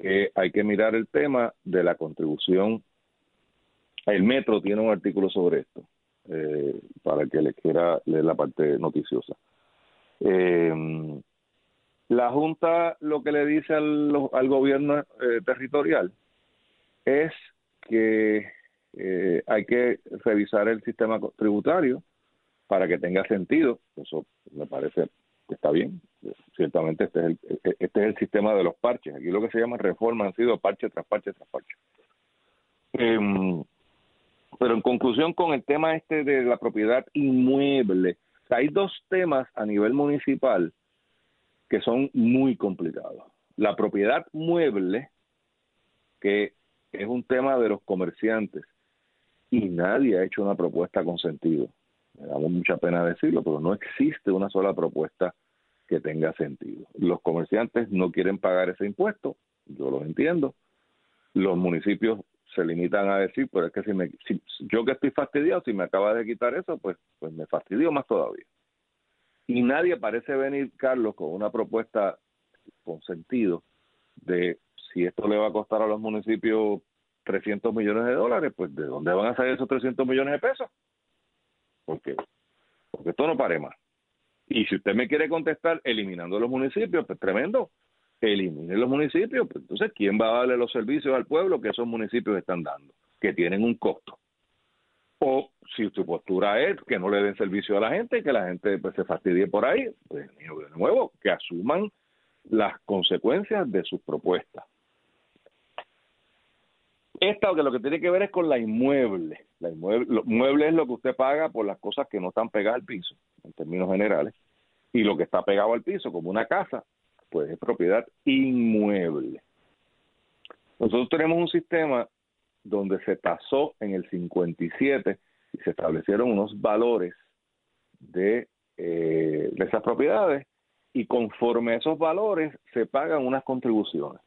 que hay que mirar el tema de la contribución. El Metro tiene un artículo sobre esto, eh, para que les quiera leer la parte noticiosa. Eh, la Junta lo que le dice al, al gobierno eh, territorial es que eh, hay que revisar el sistema tributario para que tenga sentido. Eso me parece está bien. Ciertamente este es, el, este es el sistema de los parches. Aquí lo que se llama reforma han sido parche tras parche tras parche. Em, pero en conclusión con el tema este de la propiedad inmueble, hay dos temas a nivel municipal que son muy complicados. La propiedad mueble, que es un tema de los comerciantes, y nadie ha hecho una propuesta con sentido. Me da mucha pena decirlo, pero no existe una sola propuesta que tenga sentido. Los comerciantes no quieren pagar ese impuesto, yo lo entiendo. Los municipios se limitan a decir, pero es que si, me, si yo que estoy fastidiado, si me acaba de quitar eso, pues, pues me fastidio más todavía. Y nadie parece venir, Carlos, con una propuesta con sentido de si esto le va a costar a los municipios 300 millones de dólares, pues ¿de dónde van a salir esos 300 millones de pesos? Porque, porque esto no pare más. Y si usted me quiere contestar eliminando los municipios, pues tremendo, elimine los municipios, pues entonces ¿quién va a darle los servicios al pueblo que esos municipios están dando? Que tienen un costo. O si su postura es que no le den servicio a la gente que la gente pues, se fastidie por ahí, pues de nuevo, que asuman las consecuencias de sus propuestas. Esta lo que tiene que ver es con la inmueble. La inmueble, lo, mueble es lo que usted paga por las cosas que no están pegadas al piso, en términos generales. Y lo que está pegado al piso, como una casa, pues es propiedad inmueble. Nosotros tenemos un sistema donde se tasó en el 57 y se establecieron unos valores de, eh, de esas propiedades y conforme a esos valores se pagan unas contribuciones.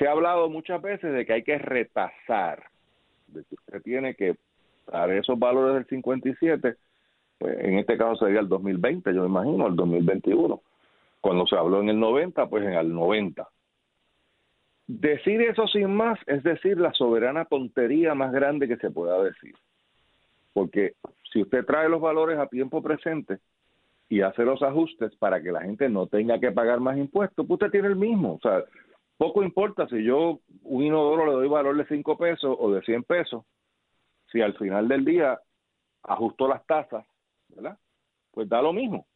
Se ha hablado muchas veces de que hay que retasar, de que usted tiene que dar esos valores del 57, pues en este caso sería el 2020, yo me imagino, el 2021. Cuando se habló en el 90, pues en el 90. Decir eso sin más es decir la soberana tontería más grande que se pueda decir. Porque si usted trae los valores a tiempo presente y hace los ajustes para que la gente no tenga que pagar más impuestos, pues usted tiene el mismo. O sea, poco importa si yo un inodoro le doy valor de 5 pesos o de 100 pesos, si al final del día ajusto las tasas, ¿verdad? Pues da lo mismo.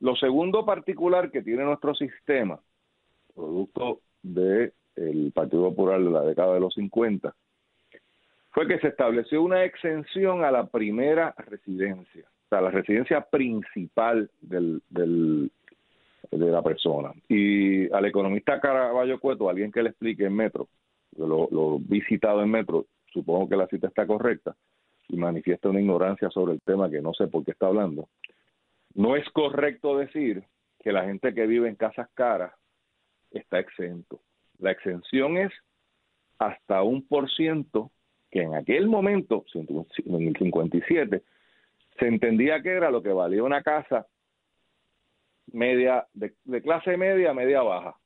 Lo segundo particular que tiene nuestro sistema, producto del el Partido Popular de la década de los 50, fue que se estableció una exención a la primera residencia, o sea, la residencia principal del, del, de la persona. Y al economista Caraballo Cueto, alguien que le explique en Metro, lo, lo visitado en Metro, supongo que la cita está correcta, y manifiesta una ignorancia sobre el tema que no sé por qué está hablando. No es correcto decir que la gente que vive en casas caras está exento. La exención es hasta un por ciento que en aquel momento, en el 57, se entendía que era lo que valía una casa media, de, clase media, media baja.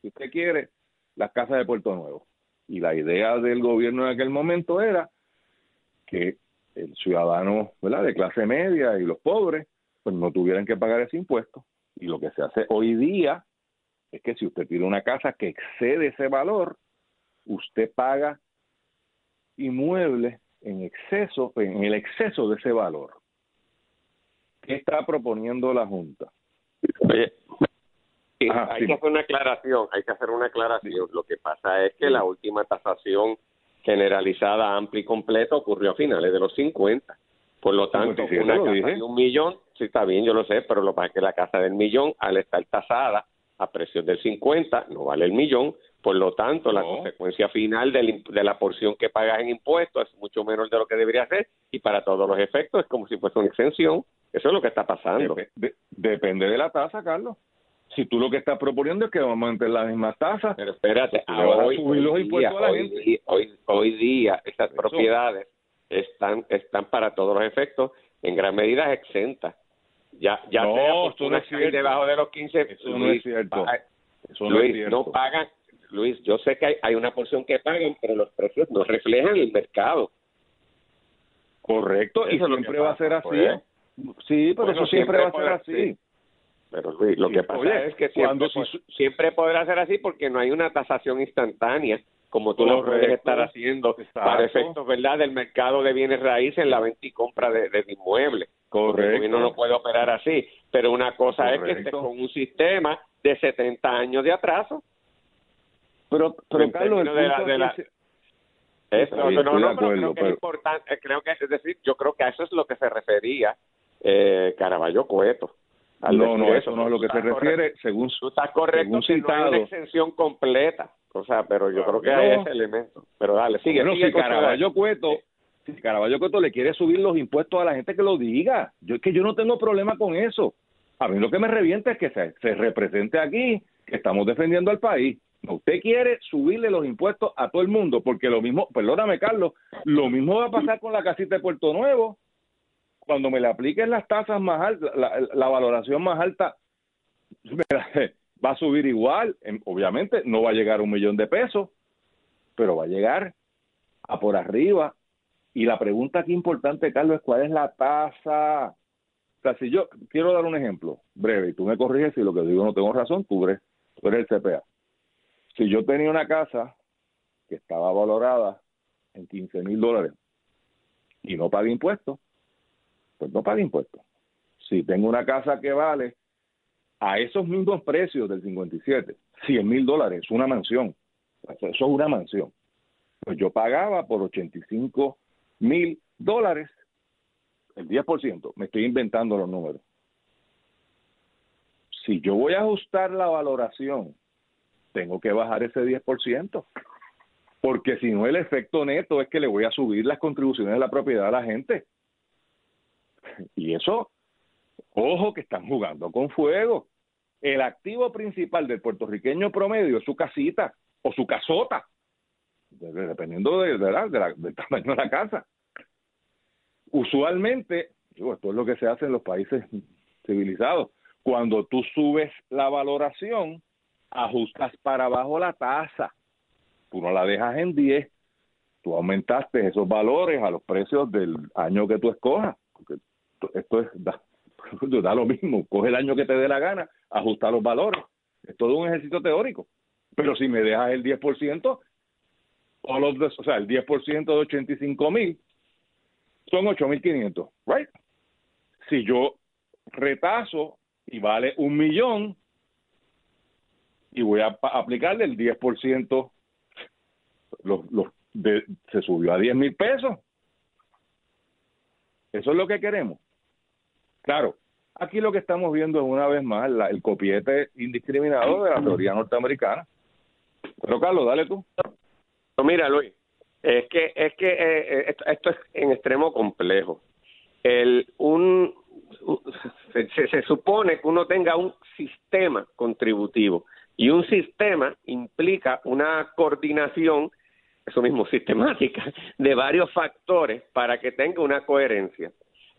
Si usted quiere, las casas de Puerto Nuevo. Y la idea del gobierno en aquel momento era que el ciudadano ¿verdad? de clase media y los pobres pues no tuvieran que pagar ese impuesto. Y lo que se hace hoy día es que si usted tiene una casa que excede ese valor, usted paga inmueble en exceso, en el exceso de ese valor. ¿Qué está proponiendo la Junta? Oye, hay que hacer una aclaración, hay que hacer una aclaración. Lo que pasa es que la última tasación generalizada, amplia y completa ocurrió a finales de los 50. Por lo tanto, una casa de un millón, sí está bien, yo lo sé, pero lo que pasa es que la casa del millón, al estar tasada a precios del 50, no vale el millón, por lo tanto, la consecuencia final de la porción que pagas en impuestos es mucho menor de lo que debería ser y para todos los efectos es como si fuese una exención. Eso es lo que está pasando. depende de la tasa, Carlos. Si tú lo que estás proponiendo es que vamos a mantener la misma tasa, pero espérate, hoy, día, hoy, día esas propiedades están están para todos los efectos en gran medida exentas. Ya ya no, sea debajo de los 15, eso no es cierto. Luis, no pagan, Luis, yo sé que hay, una porción que pagan, pero los precios no reflejan el mercado. Correcto, y siempre va a ser así. Pues. Sí, pero eso siempre, va a ser así. Pero Luis, lo que pasa es que siempre, siempre podrá ser así porque no hay una tasación instantánea como tú lo puedes estar haciendo para efectos verdad del mercado de bienes raíces en la venta y compra de, de inmuebles. Correcto. El gobierno no puede operar así, pero una cosa es que esté con un sistema de 70 años de atraso. Pero, pero Carlos, el de la, no, no, creo que es importante, creo que es decir, yo creo que a eso es lo que se refería eh, Caraballo Cueto. No, no, eso no es lo que se refiere, según Tú estás correcto, según no hay una exención completa, o sea, pero yo creo que hay ese elemento. Pero dale, sigue. Bueno, si Caraballo Cueto, si Caraballo Cueto le quiere subir los impuestos a la gente que lo diga, yo es que yo no tengo problema con eso. A mí lo que me revienta es que se, se represente aquí que estamos defendiendo al país. Usted quiere subirle los impuestos a todo el mundo, porque lo mismo, perdóname Carlos, lo mismo va a pasar con la casita de Puerto Nuevo. Cuando me le apliquen las tasas más altas, la, valoración más alta, va a subir igual. Obviamente no va a llegar a un millón de pesos, pero va a llegar a por arriba. Y la pregunta aquí importante, Carlos, es cuál es la tasa. O sea, si yo quiero dar un ejemplo breve, y tú me corriges si lo que digo no tengo razón, tú eres, eres el CPA si yo tenía una casa que estaba valorada en 15 mil dólares y no pagué impuestos, pues no pagué impuestos. Si tengo una casa que vale a esos mismos precios del 57, 100 mil dólares, es una mansión, eso es una mansión, pues yo pagaba por 85 mil dólares el 10%, me estoy inventando los números. Si yo voy a ajustar la valoración tengo que bajar ese 10%, porque si no el efecto neto es que le voy a subir las contribuciones de la propiedad a la gente. Y eso, ojo que están jugando con fuego. El activo principal del puertorriqueño promedio es su casita o su casota, dependiendo de, del tamaño de la casa. Usualmente, digo, esto es lo que se hace en los países civilizados, cuando tú subes la valoración, ajustas para abajo la tasa. Tú no la dejas en 10, tú aumentaste esos valores a los precios del año que tú escojas. Porque esto es, da, da lo mismo, coge el año que te dé la gana, ajusta los valores. Es todo un ejercicio teórico. Pero si me dejas el 10%, o sea, el 10% de 85 mil son 8.500, ¿right? Si yo retazo y vale un millón, y voy a aplicarle el 10%, los, los de, se subió a 10 mil pesos. Eso es lo que queremos. Claro, aquí lo que estamos viendo es una vez más el copiete indiscriminado de la teoría norteamericana. Pero Carlos, dale tú. No, mira, Luis, es que es que eh, eh, esto, es en extremo complejo. El un se, se supone que uno tenga un sistema contributivo y un sistema implica una coordinación, eso mismo, sistemática, de varios factores para que tenga una coherencia.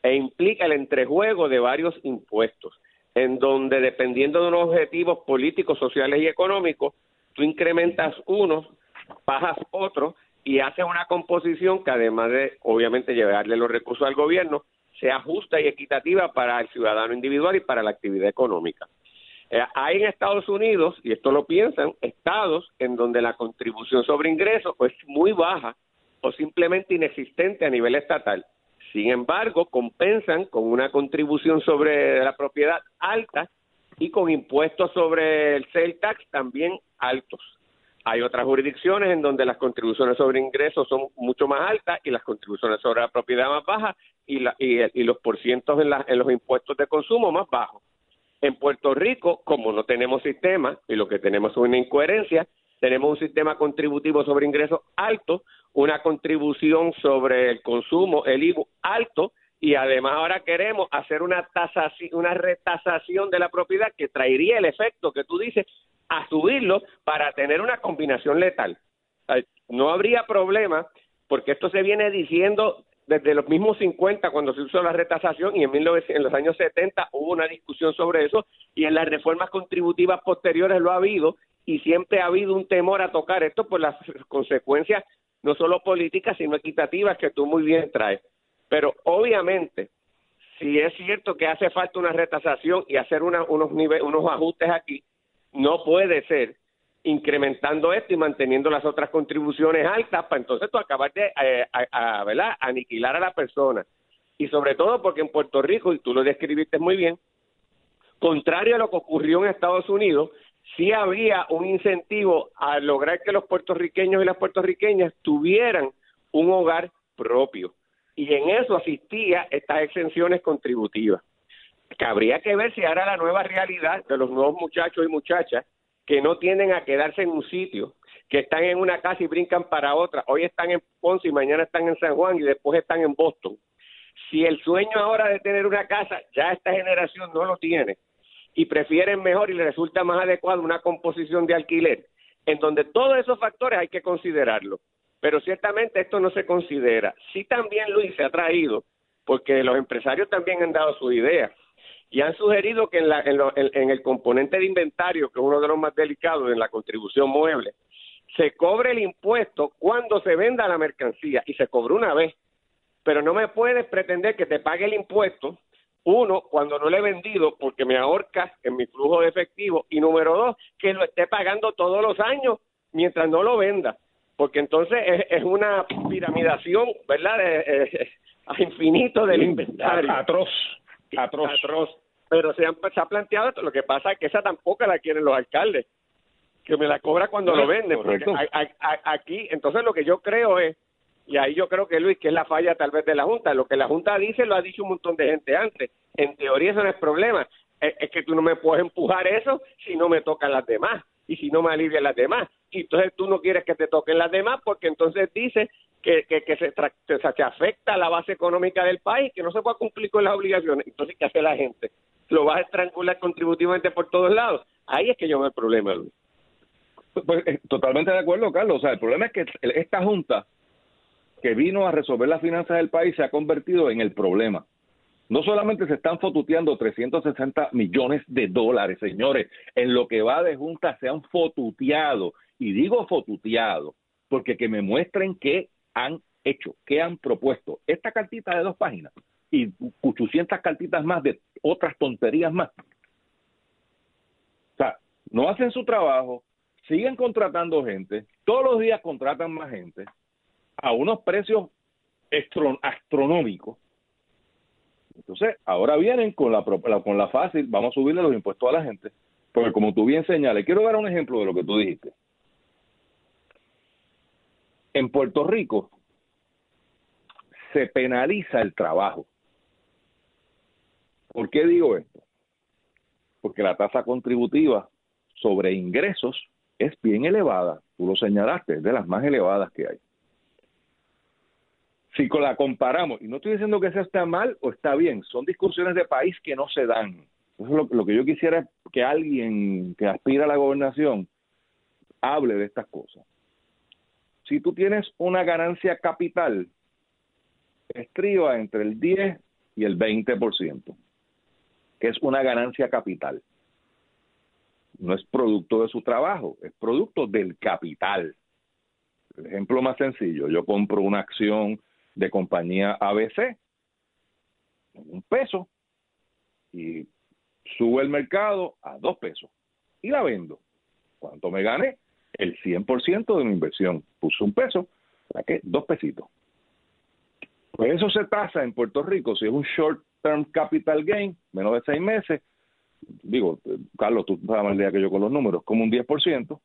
E implica el entrejuego de varios impuestos, en donde dependiendo de unos objetivos políticos, sociales y económicos, tú incrementas unos, bajas otros y haces una composición que además de, obviamente, llevarle los recursos al gobierno, sea justa y equitativa para el ciudadano individual y para la actividad económica. Eh, hay en Estados Unidos, y esto lo piensan, estados en donde la contribución sobre ingresos es muy baja o simplemente inexistente a nivel estatal. Sin embargo, compensan con una contribución sobre la propiedad alta y con impuestos sobre el sale tax también altos. Hay otras jurisdicciones en donde las contribuciones sobre ingresos son mucho más altas y las contribuciones sobre la propiedad más bajas y, y, los porcientos en, en los impuestos de consumo más bajos. En Puerto Rico, como no tenemos sistema y lo que tenemos es una incoherencia, tenemos un sistema contributivo sobre ingresos alto, una contribución sobre el consumo, el IVU alto, y además ahora queremos hacer una tasación, una retasación de la propiedad que traería el efecto que tú dices a subirlo para tener una combinación letal. No habría problema porque esto se viene diciendo desde los mismos 50 cuando se usó la retasación y en, en los años 70 hubo una discusión sobre eso y en las reformas contributivas posteriores lo ha habido y siempre ha habido un temor a tocar esto por las consecuencias no solo políticas, sino equitativas que tú muy bien traes. Pero obviamente, si es cierto que hace falta una retasación y hacer unos, unos ajustes aquí, no puede ser incrementando esto y manteniendo las otras contribuciones altas para entonces tú acabar de eh, aniquilar a la persona. Y sobre todo porque en Puerto Rico, y tú lo describiste muy bien, contrario a lo que ocurrió en Estados Unidos, sí había un incentivo a lograr que los puertorriqueños y las puertorriqueñas tuvieran un hogar propio. Y en eso asistía estas exenciones contributivas. Que habría que ver si ahora la nueva realidad de los nuevos muchachos y muchachas que no tienden a quedarse en un sitio, que están en una casa y brincan para otra. Hoy están en Ponce y mañana están en San Juan y después están en Boston. Si el sueño ahora de tener una casa, ya esta generación no lo tiene y prefieren mejor y les resulta más adecuado una composición de alquiler, en donde todos esos factores hay que considerarlo. Pero ciertamente esto no se considera. Sí también Luis se ha traído, porque los empresarios también han dado su idea y han sugerido que en, la, en, el componente de inventario, que es uno de los más delicados en la contribución mueble, se cobre el impuesto cuando se venda la mercancía y se cobre una vez. Pero no me puedes pretender que te pague el impuesto, uno, cuando no lo he vendido porque me ahorca en mi flujo de efectivo, y número dos, que lo esté pagando todos los años mientras no lo venda, porque entonces es, una piramidación, ¿verdad? a infinito del inventario. Atroz atroz. atroz. Pero se, se ha planteado esto. Lo que pasa es que esa tampoco la quieren los alcaldes, que me la cobra cuando lo venden. aquí, entonces lo que yo creo es, y ahí yo creo que Luis, que es la falla tal vez de la Junta, lo que la Junta dice lo ha dicho un montón de gente antes. En teoría eso no es problema. Es, que tú no me puedes empujar eso si no me tocan las demás y si no me alivian las demás. Y entonces tú no quieres que te toquen las demás porque entonces dices que, que, que se, que afecta la base económica del país, que no se puede cumplir con las obligaciones. Entonces, ¿qué hace la gente? Lo vas a estrangular contributivamente por todos lados. Ahí es que yo veo el problema, Luis. Pues, eh, totalmente de acuerdo, Carlos. O sea, el problema es que esta Junta que vino a resolver las finanzas del país se ha convertido en el problema. No solamente se están fotuteando 360 millones de dólares, señores, en lo que va de Junta se han fotuteado, y digo fotuteado, porque que me muestren qué han hecho, qué han propuesto. Esta cartita de dos páginas y 800 cartitas más de otras tonterías más. O sea, no hacen su trabajo, siguen contratando gente, todos los días contratan más gente a unos precios astronómicos. Entonces, ahora vienen con la, con fácil, vamos a subirle los impuestos a la gente, porque como tú bien señales, quiero dar un ejemplo de lo que tú dijiste. En Puerto Rico se penaliza el trabajo. ¿Por qué digo esto? Porque la tasa contributiva sobre ingresos es bien elevada. Tú lo señalaste, es de las más elevadas que hay. Si la comparamos, y no estoy diciendo que sea está mal o está bien, son discusiones de país que no se dan. Eso es lo, lo que yo quisiera que alguien que aspira a la gobernación hable de estas cosas si tú tienes una ganancia capital, estriba entre el 10 y el 20%, que es una ganancia capital. No es producto de su trabajo, es producto del capital. El ejemplo más sencillo, yo compro una acción de compañía ABC, un peso, y sube el mercado a dos pesos y la vendo. ¿Cuánto me gané? El 100% de mi inversión. Puso un peso, saqué dos pesitos. Pues eso se tasa en Puerto Rico, si es un short term capital gain, menos de seis meses, digo, Carlos, tú sabes más día que yo con los números, como un 10%,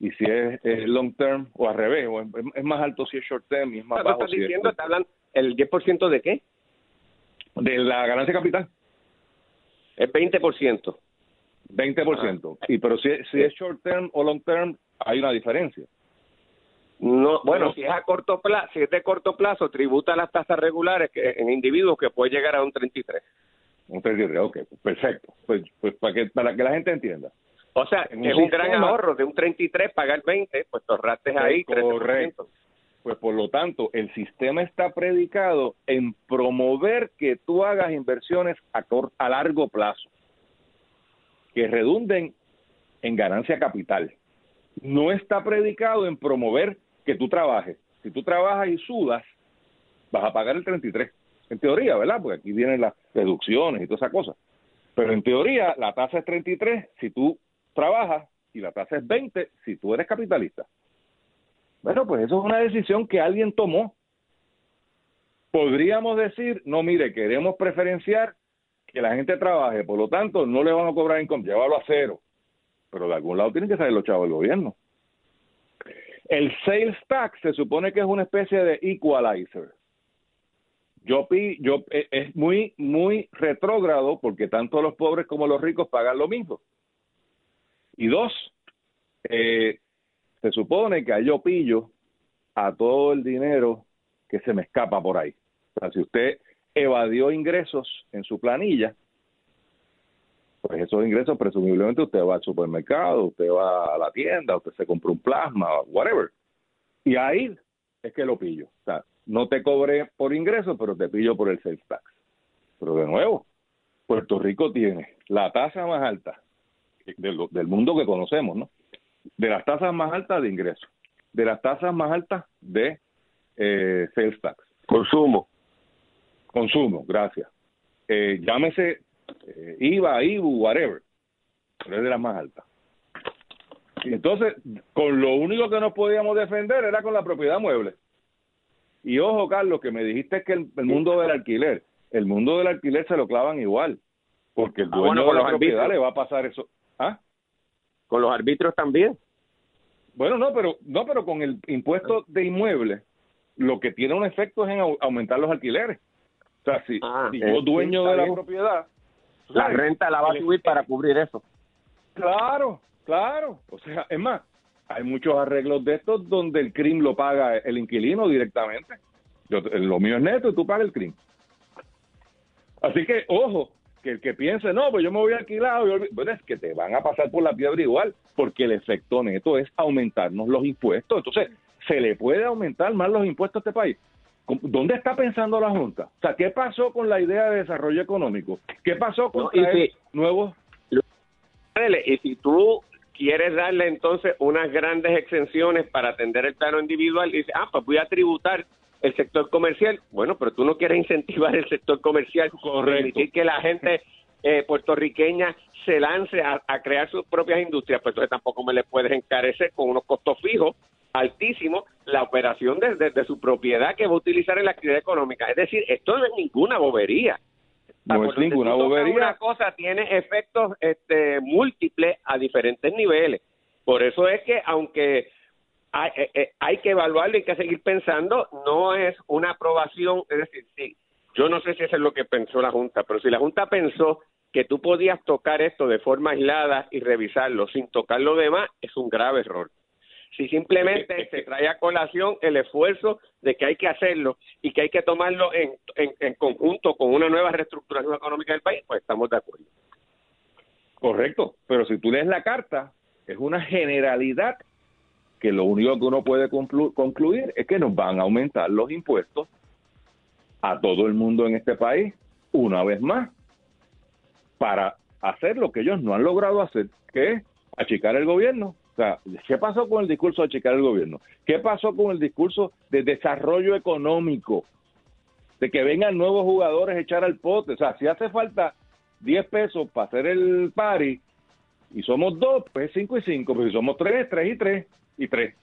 y si es, long term o al revés, o es, más alto si es short term y es más bajo. ¿Estás diciendo, es... hablan el 10% de qué? De la ganancia capital. Es 20%. 20%. Y pero si, si es short term o long term, hay una diferencia. No, bueno, si es a corto plazo, si es de corto plazo, tributa las tasas regulares que en individuos que puede llegar a un 33. Un 33, ok, perfecto. Pues, pues para que para que la gente entienda. O sea, es un gran ahorro de un 33 pagar 20, pues te ahorraste ahí Correcto. Pues por lo tanto, el sistema está predicado en promover que tú hagas inversiones a, a largo plazo que redunden en ganancia capital no está predicado en promover que tú trabajes. Si tú trabajas y sudas, vas a pagar el 33. En teoría, ¿verdad? Porque aquí vienen las reducciones y todas esas cosas. Pero en teoría, la tasa es 33 si tú trabajas y la tasa es 20 si tú eres capitalista. Bueno, pues eso es una decisión que alguien tomó. Podríamos decir, no, mire, queremos preferenciar que la gente trabaje, por lo tanto, no le van a cobrar income, llévalo a cero. Pero de algún lado tienen que salir los chavos del gobierno. El sales tax se supone que es una especie de equalizer. Yo, yo e, es muy muy retrógrado porque tanto los pobres como los ricos pagan lo mismo. Y dos, eh, se supone que yo pillo a todo el dinero que se me escapa por ahí. O sea, si usted evadió ingresos en su planilla, pues esos ingresos presumiblemente usted va al supermercado, usted va a la tienda, usted se compra un plasma, whatever. Y ahí es que lo pillo. O sea, no te cobré por ingresos, pero te pillo por el sales tax. Pero de nuevo, Puerto Rico tiene la tasa más alta del, del mundo que conocemos, ¿no? De las tasas más altas de ingresos, de las tasas más altas de eh, sales tax. Consumo. Consumo, gracias. Eh, llámese eh, IVA, IBU, whatever, pero es de las más altas. Y entonces, con lo único que nos podíamos defender era con la propiedad mueble. Y ojo, Carlos, que me dijiste que el, mundo del alquiler, el mundo del alquiler se lo clavan igual, porque el ah, dueño de la propiedad le va a pasar eso. ¿Ah? Con los arbitrios también. Bueno, no, pero no, pero con el impuesto de inmueble, lo que tiene un efecto es en aumentar los alquileres. O sea, si, ah, yo eh, dueño de la propiedad, la renta la va a subir para cubrir eso. Claro, claro. O sea, es más, hay muchos arreglos de estos donde el crimen lo paga el inquilino directamente. Yo, lo mío es neto y tú pagas el crimen. Así que, ojo, que el que piense, no, pues yo me voy alquilado, bueno, es que te van a pasar por la piedra igual, porque el efecto neto es aumentarnos los impuestos. Entonces, ¿se le puede aumentar más los impuestos a este país? ¿Dónde está pensando la Junta? O sea, ¿qué pasó con la idea de desarrollo económico? ¿Qué pasó con nuevos... Y si tú quieres darle entonces unas grandes exenciones para atender el plano individual, y dices, ah, pues voy a tributar el sector comercial. Bueno, pero tú no quieres incentivar el sector comercial. Correcto. Decir que la gente eh, puertorriqueña se lance a, crear sus propias industrias, pues entonces tampoco me le puedes encarecer con unos costos fijos altísimos la operación desde su propiedad que va a utilizar en la actividad económica. Es decir, esto no es ninguna bobería. No es ninguna bobería. Una cosa tiene efectos este, múltiples a diferentes niveles. Por eso es que, aunque hay, eh, eh, hay que evaluarlo, hay que seguir pensando, no es una aprobación. Es decir, sí, yo no sé si eso es lo que pensó la Junta, pero si la Junta pensó que tú podías tocar esto de forma aislada y revisarlo sin tocar lo demás, es un grave error si simplemente se trae a colación el esfuerzo de que hay que hacerlo y que hay que tomarlo en, en, conjunto con una nueva reestructuración económica del país, pues estamos de acuerdo. Correcto, pero si tú lees la carta, es una generalidad que lo único que uno puede concluir es que nos van a aumentar los impuestos a todo el mundo en este país, una vez más, para hacer lo que ellos no han logrado hacer, que es achicar el gobierno o sea, ¿qué pasó con el discurso de achicar el gobierno? ¿Qué pasó con el discurso de desarrollo económico? De que vengan nuevos jugadores a echar al pote. O sea, si hace falta 10 pesos para hacer el party y somos dos, pues 5 y 5. Pero si somos tres, tres y tres y tres.